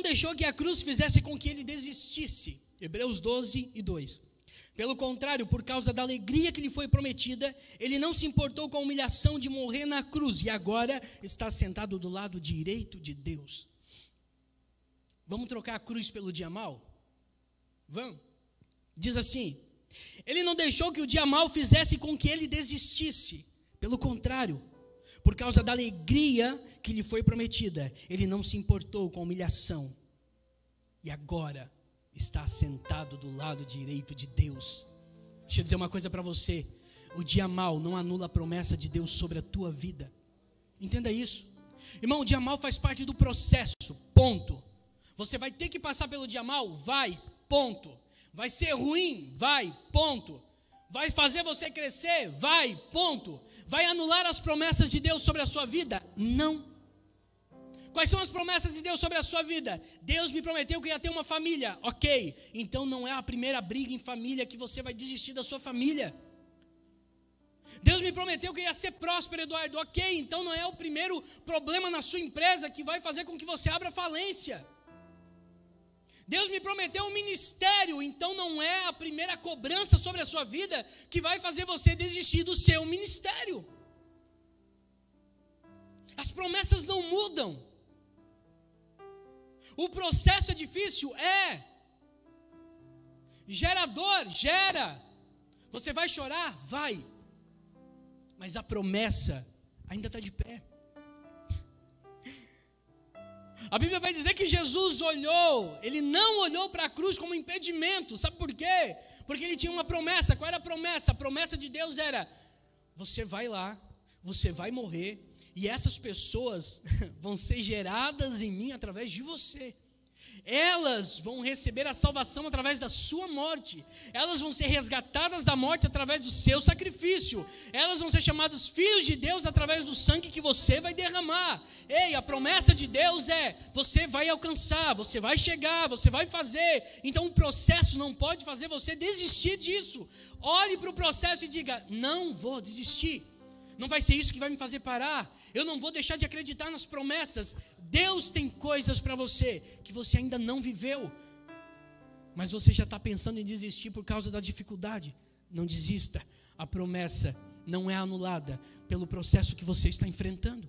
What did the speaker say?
não deixou que a cruz fizesse com que ele desistisse. Hebreus 12 e 2. Pelo contrário, por causa da alegria que lhe foi prometida, ele não se importou com a humilhação de morrer na cruz e agora está sentado do lado direito de Deus. Vamos trocar a cruz pelo dia mal? Vamos. Diz assim: Ele não deixou que o dia mal fizesse com que ele desistisse. Pelo contrário, por causa da alegria que lhe foi prometida, ele não se importou com a humilhação. E agora está sentado do lado direito de Deus. Deixa eu dizer uma coisa para você: o dia mal não anula a promessa de Deus sobre a tua vida. Entenda isso. Irmão, o dia mal faz parte do processo, ponto. Você vai ter que passar pelo dia mal? Vai, ponto. Vai ser ruim? Vai, ponto. Vai fazer você crescer? Vai, ponto. Vai anular as promessas de Deus sobre a sua vida? Não. Quais são as promessas de Deus sobre a sua vida? Deus me prometeu que ia ter uma família. Ok, então não é a primeira briga em família que você vai desistir da sua família. Deus me prometeu que ia ser próspero, Eduardo. Ok, então não é o primeiro problema na sua empresa que vai fazer com que você abra falência. Deus me prometeu um ministério, então não é a primeira cobrança sobre a sua vida que vai fazer você desistir do seu ministério. As promessas não mudam. O processo é difícil? É. Gerador, gera. Você vai chorar? Vai. Mas a promessa ainda está de pé. A Bíblia vai dizer que Jesus olhou, ele não olhou para a cruz como impedimento, sabe por quê? Porque ele tinha uma promessa. Qual era a promessa? A promessa de Deus era: você vai lá, você vai morrer, e essas pessoas vão ser geradas em mim através de você. Elas vão receber a salvação através da sua morte. Elas vão ser resgatadas da morte através do seu sacrifício. Elas vão ser chamadas filhos de Deus através do sangue que você vai derramar. Ei, a promessa de Deus é: você vai alcançar, você vai chegar, você vai fazer. Então o processo não pode fazer você desistir disso. Olhe para o processo e diga: não vou desistir. Não vai ser isso que vai me fazer parar. Eu não vou deixar de acreditar nas promessas. Deus tem coisas para você que você ainda não viveu. Mas você já está pensando em desistir por causa da dificuldade. Não desista. A promessa não é anulada pelo processo que você está enfrentando.